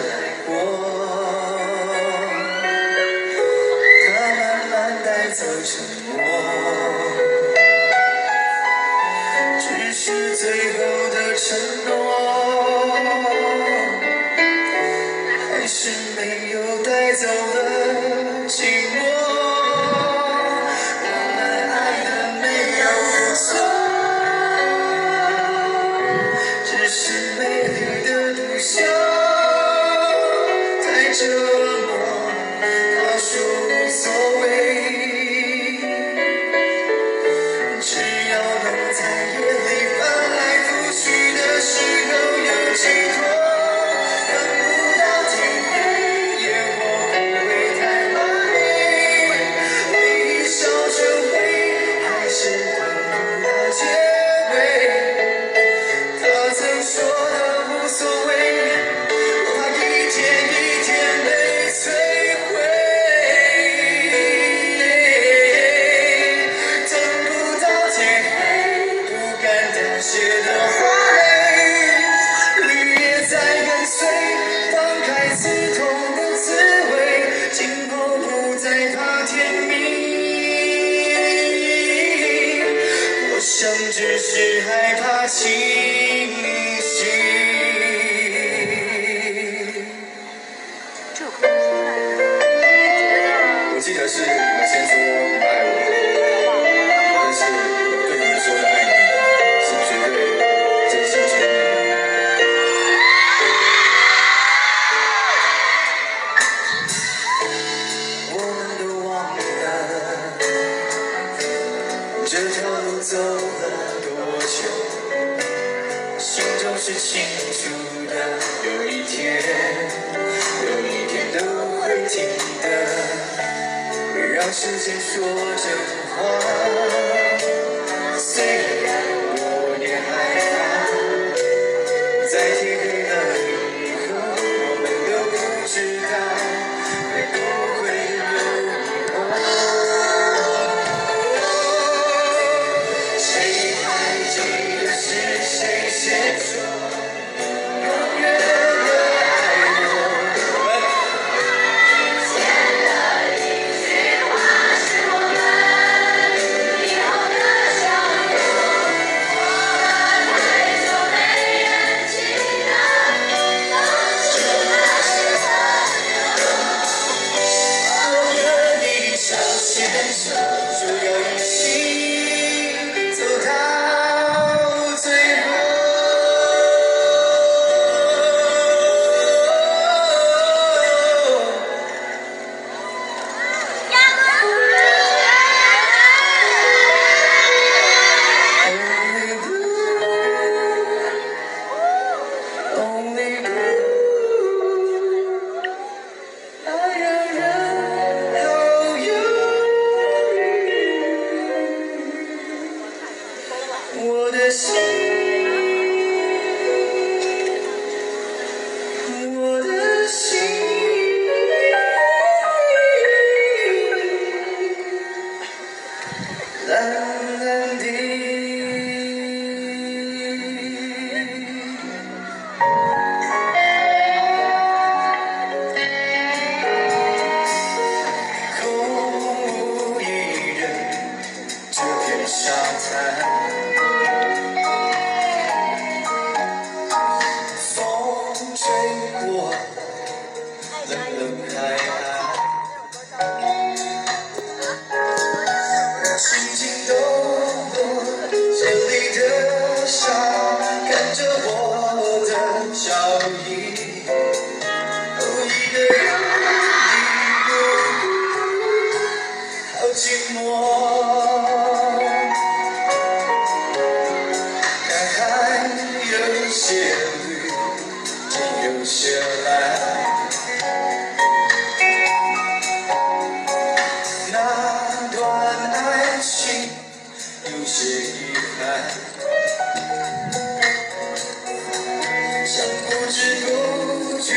来过，他慢慢带走沉默，只是最后的承诺，还是没有带走了寂寞。原来爱的没有错，只是。这哭，你觉得？我记得是。心中是清楚的有一天有一天都会停的让时间说真话。虽然 time. 不知不觉，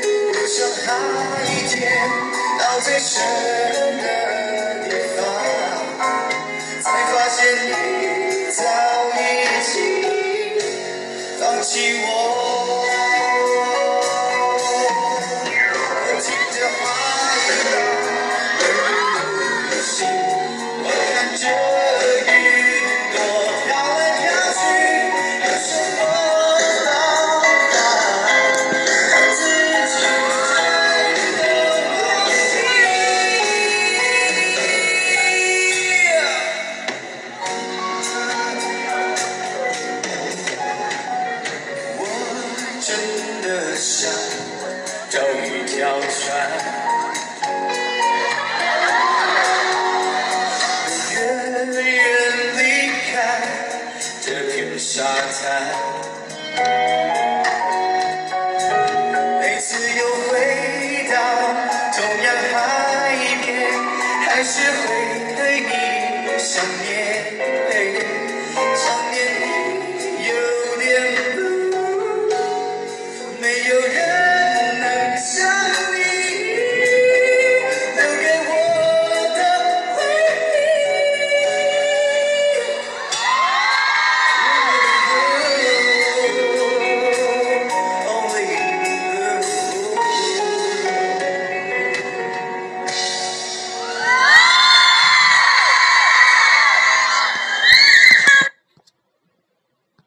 又像海一天，到最深的地方，才发现你早已经放弃我。